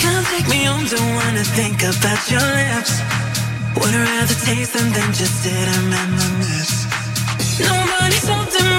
Can't take me home, don't wanna think about your lips. Would rather taste them than just sit and reminisce. Nobody's holding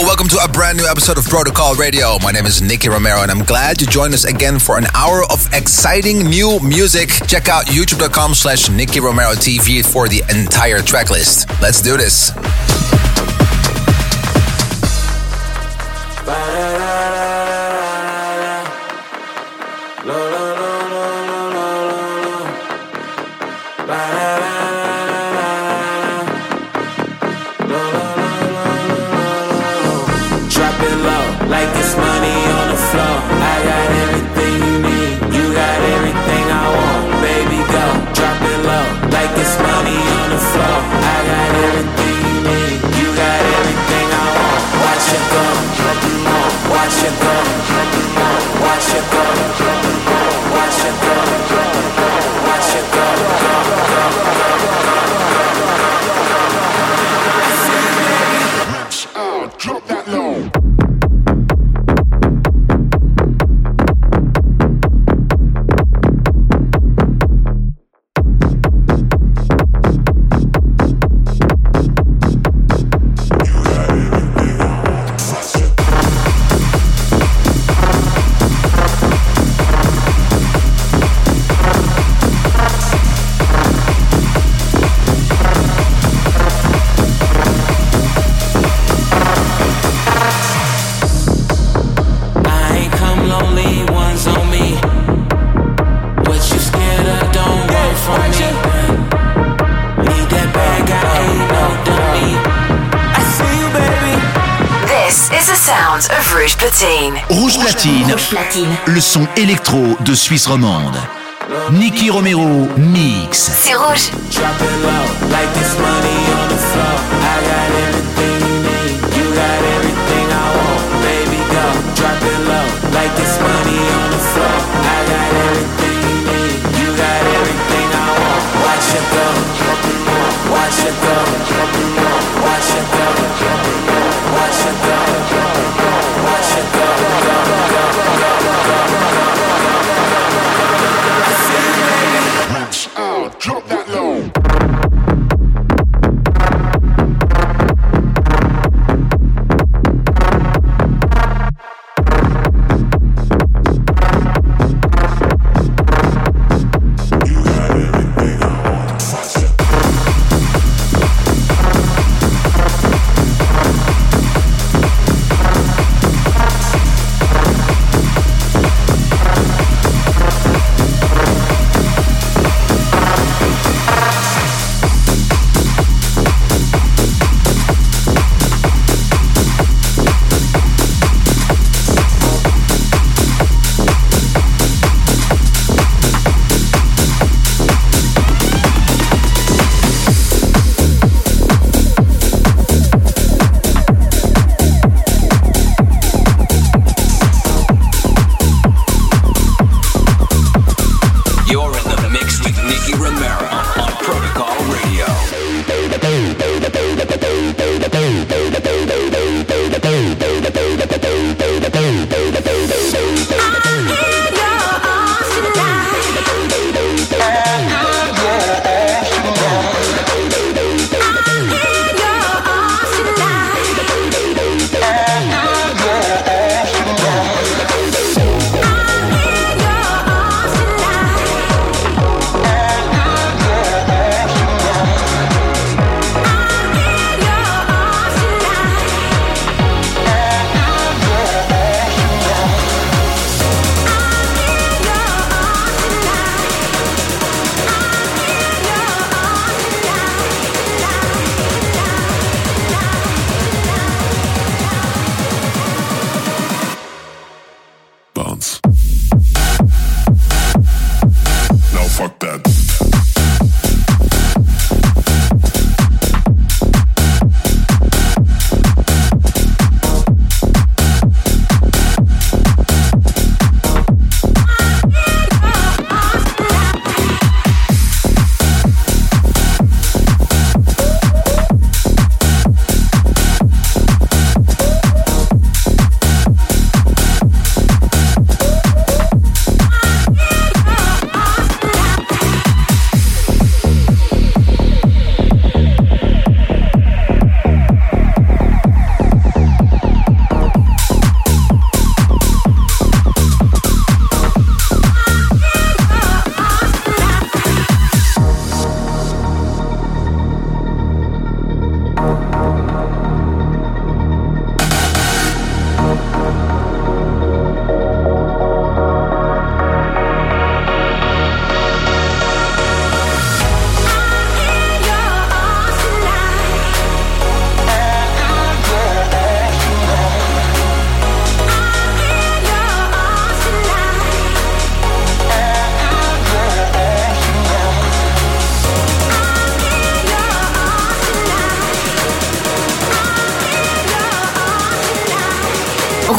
Welcome to a brand new episode of Protocol Radio. My name is Nicky Romero, and I'm glad you joined us again for an hour of exciting new music. Check out youtube.com slash Nicky Romero TV for the entire track list. Let's do this. Drop Le son électro de Suisse romande. Nicky Romero mix. C'est rouge.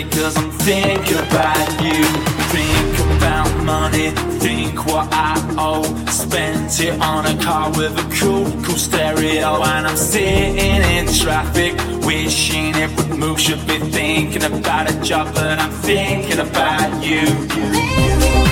cause I'm thinking about you. Think about money, think what I owe. Spent it on a car with a cool, cool stereo. And I'm sitting in traffic, wishing it would move. Should be thinking about a job, but I'm thinking about you.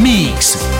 Mix.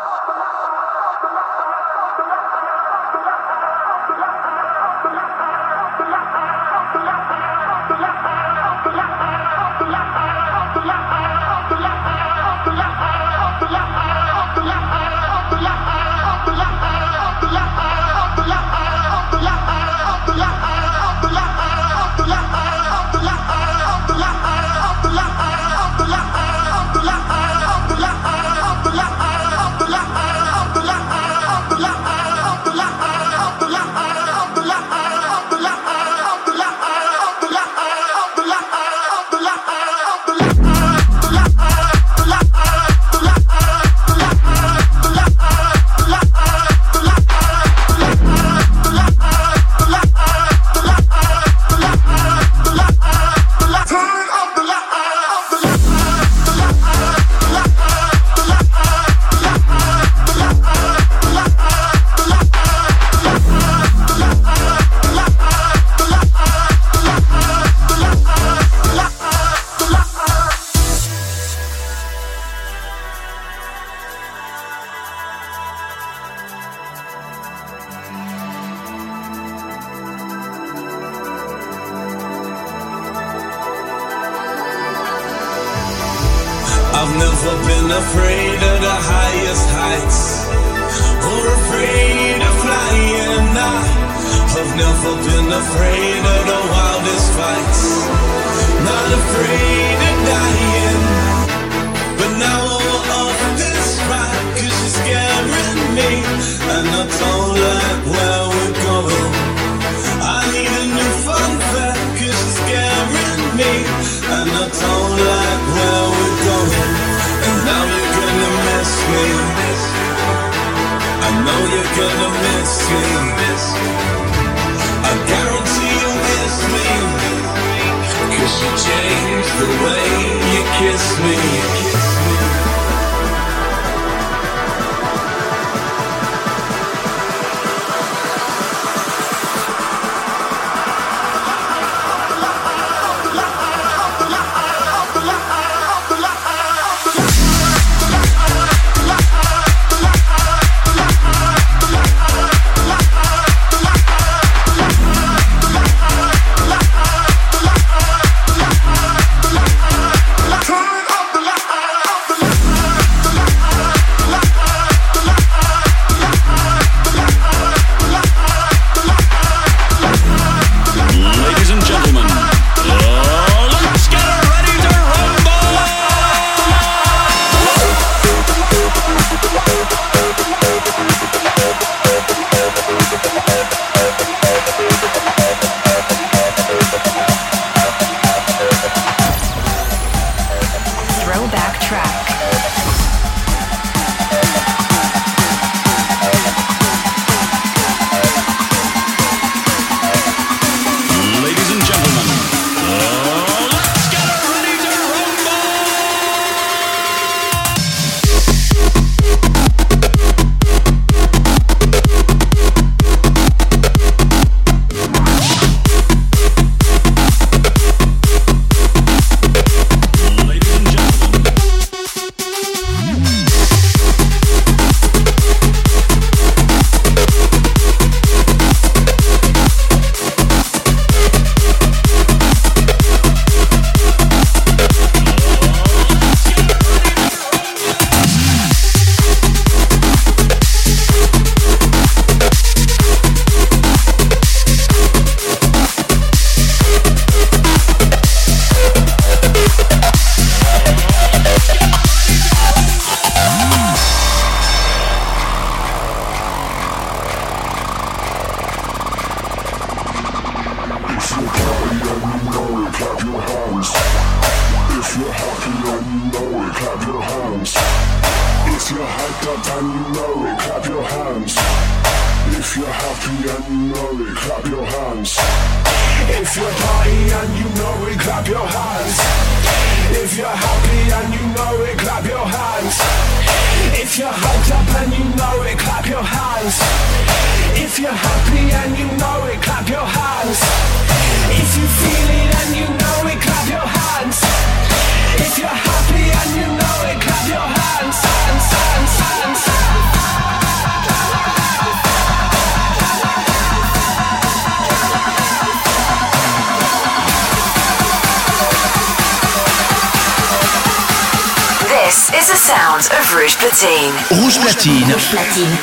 you changed the way you kiss me.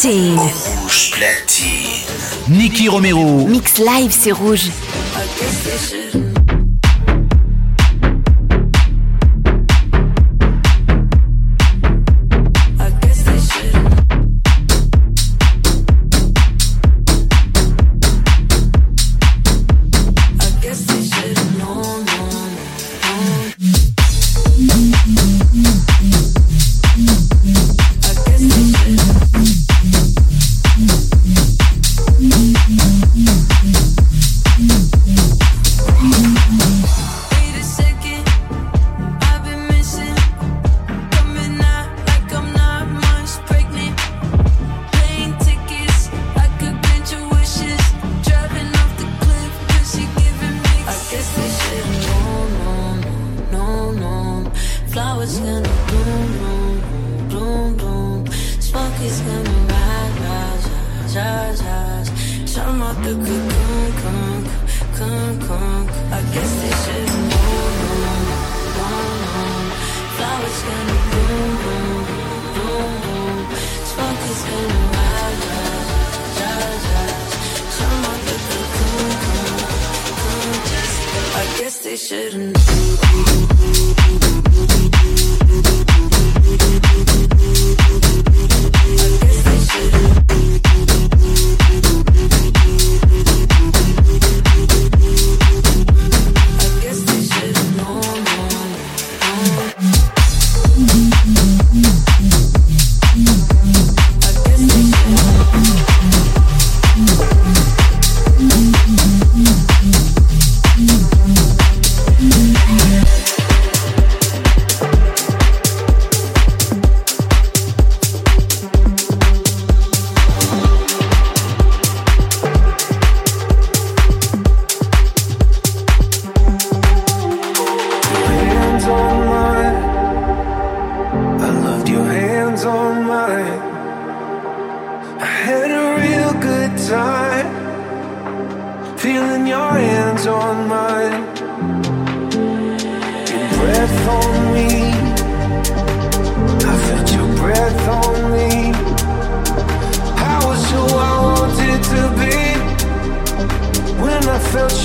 Platine. Rouge platine. Nicky Romero. Mix live, c'est rouge.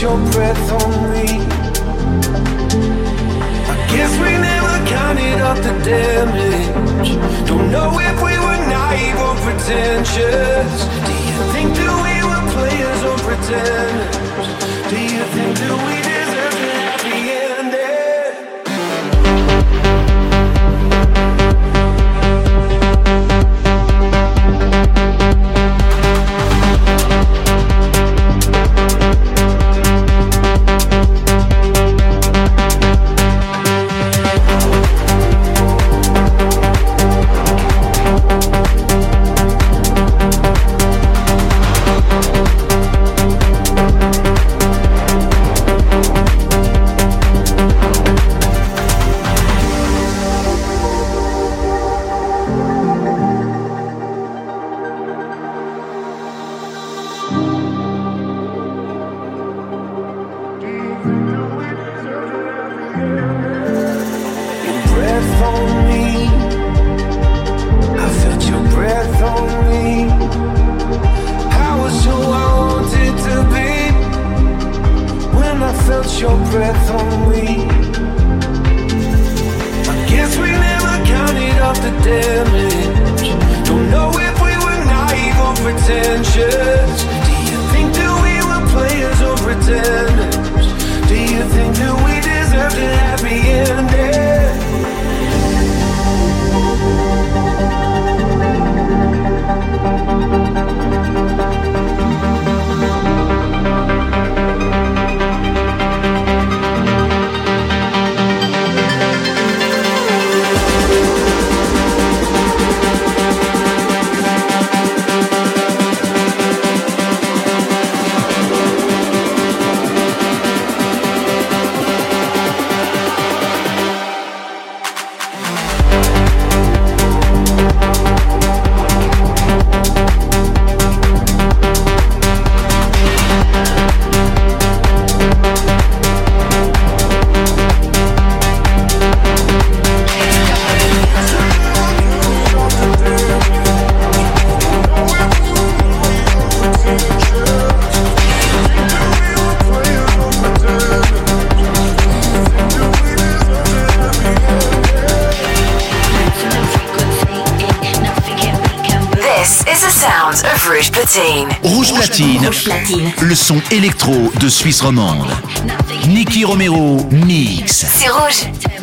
your breath on me. I guess we never counted up the damage. Don't know if we were naive or pretentious. Do you think that we were players or pretenders? Do you think that we Le son électro de Suisse romande. Nicky Romero mix. C'est rouge.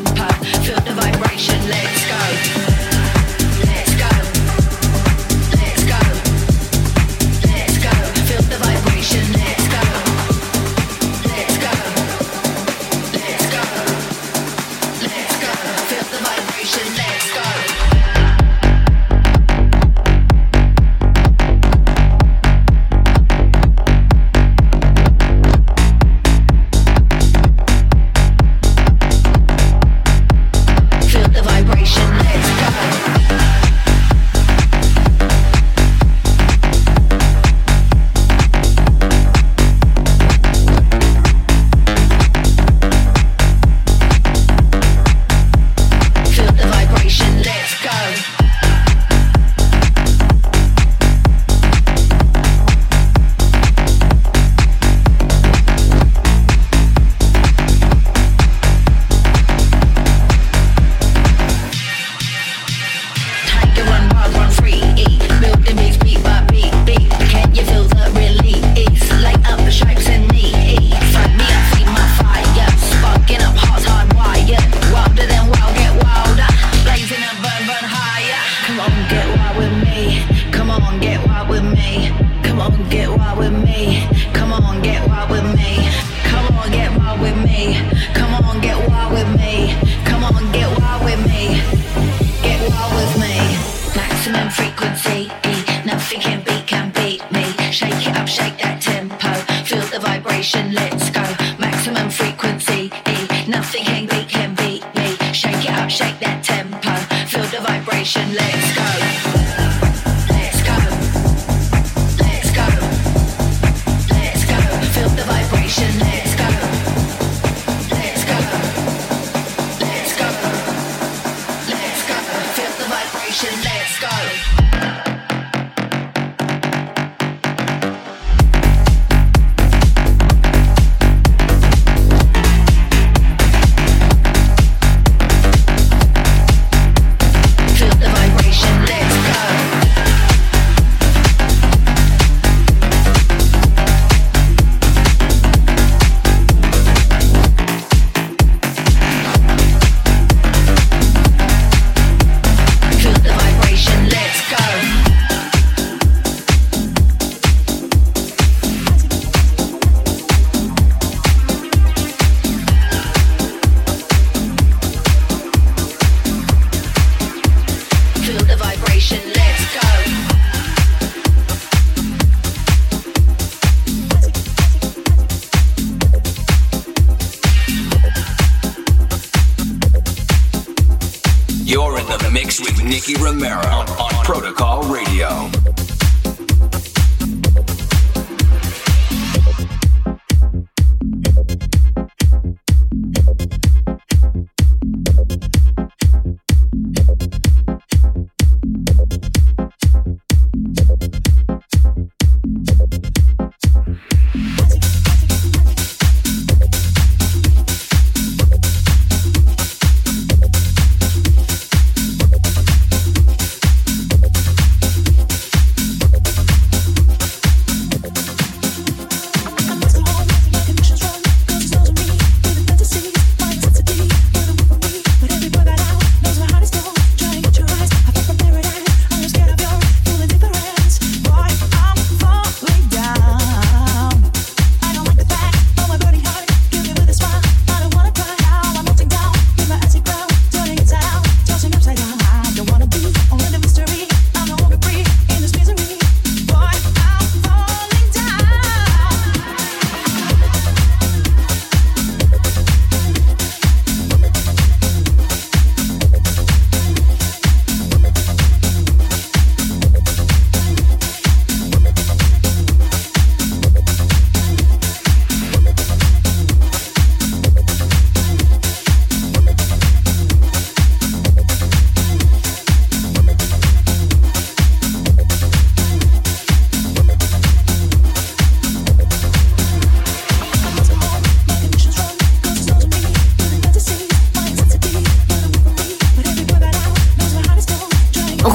Romero.